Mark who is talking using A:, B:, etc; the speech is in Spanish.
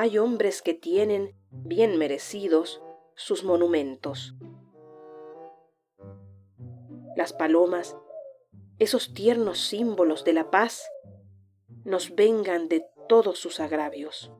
A: hay hombres que tienen, bien merecidos, sus monumentos. Las palomas, esos tiernos símbolos de la paz, nos vengan de todos sus agravios.